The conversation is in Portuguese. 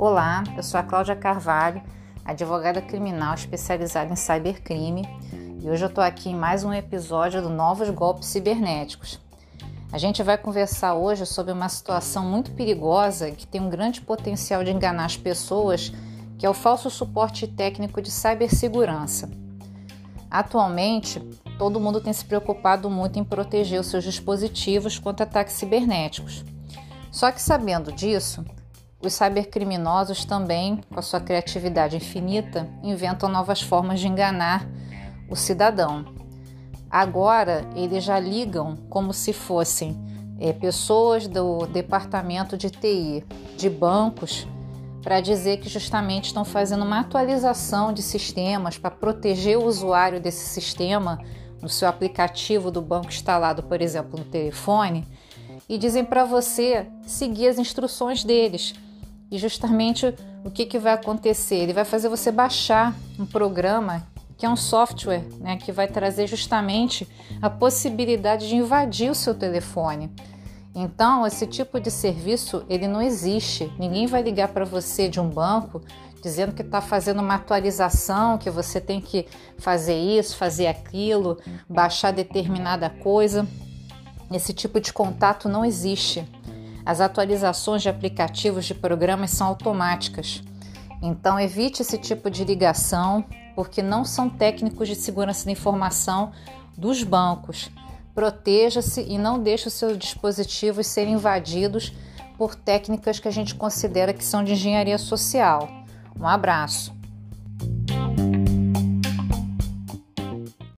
Olá, eu sou a Cláudia Carvalho, advogada criminal especializada em cybercrime, e hoje eu estou aqui em mais um episódio do Novos Golpes Cibernéticos. A gente vai conversar hoje sobre uma situação muito perigosa que tem um grande potencial de enganar as pessoas, que é o falso suporte técnico de cibersegurança. Atualmente, todo mundo tem se preocupado muito em proteger os seus dispositivos contra ataques cibernéticos. Só que sabendo disso, os cybercriminosos também, com a sua criatividade infinita, inventam novas formas de enganar o cidadão. Agora, eles já ligam como se fossem é, pessoas do departamento de TI de bancos para dizer que justamente estão fazendo uma atualização de sistemas para proteger o usuário desse sistema no seu aplicativo do banco instalado, por exemplo, no telefone, e dizem para você seguir as instruções deles e justamente o que, que vai acontecer? Ele vai fazer você baixar um programa que é um software né, que vai trazer justamente a possibilidade de invadir o seu telefone. Então, esse tipo de serviço ele não existe. Ninguém vai ligar para você de um banco dizendo que está fazendo uma atualização, que você tem que fazer isso, fazer aquilo, baixar determinada coisa. Esse tipo de contato não existe. As atualizações de aplicativos de programas são automáticas. Então evite esse tipo de ligação, porque não são técnicos de segurança da informação dos bancos. Proteja-se e não deixe os seus dispositivos serem invadidos por técnicas que a gente considera que são de engenharia social. Um abraço.